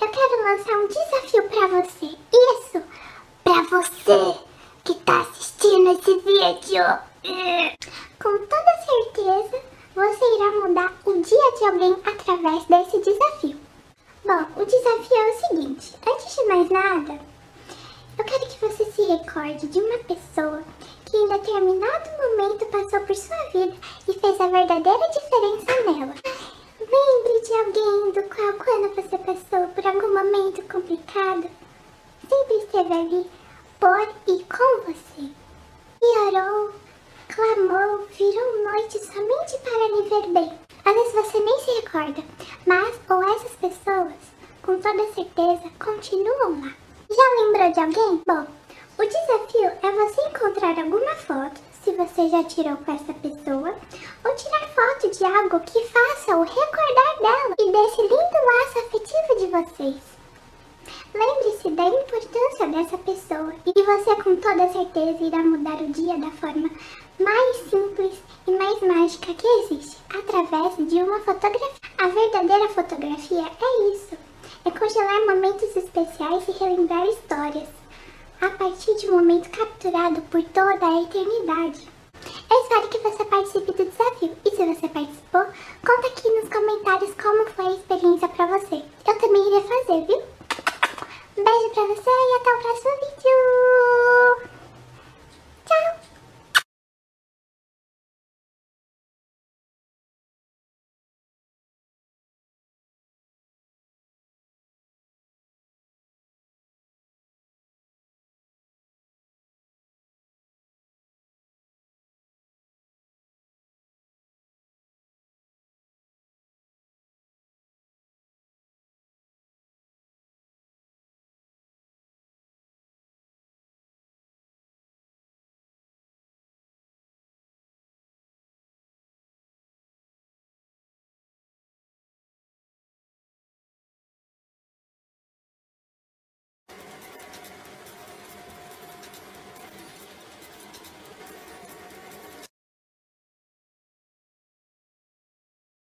eu quero lançar um desafio pra você. Isso! Pra você que tá assistindo esse vídeo. Com toda certeza, você irá mudar o dia de alguém através desse desafio. Bom, o desafio é o seguinte. Antes de mais nada, eu quero que você se recorde de uma pessoa que em determinado momento passou por sua vida e fez a verdadeira diferença nela. Lembre de alguém do qual quando você passou por algum momento complicado, sempre esteve ali por e com você. E orou, clamou, virou noite somente para lhe ver bem. Às vezes você nem se recorda, mas ou essas pessoas, com toda certeza, continuam lá. Já lembrou de alguém? Bom, o desafio é você encontrar alguma foto, se você já tirou com essa pessoa, ou tirar foto de algo que faça o recordar dela e desse lindo laço afetivo de vocês. Lembre-se da importância dessa pessoa e você com toda certeza irá mudar o dia da forma mais simples e mais mágica que existe, através de uma fotografia. A verdadeira fotografia é isso, é congelar momentos especiais e relembrar histórias a partir de um momento capturado por toda a eternidade. Eu espero que você participe do desafio e se você participou, conta aqui nos comentários como foi a experiência pra você. Eu também irei fazer, viu? Beijo pra você e até o próximo vídeo!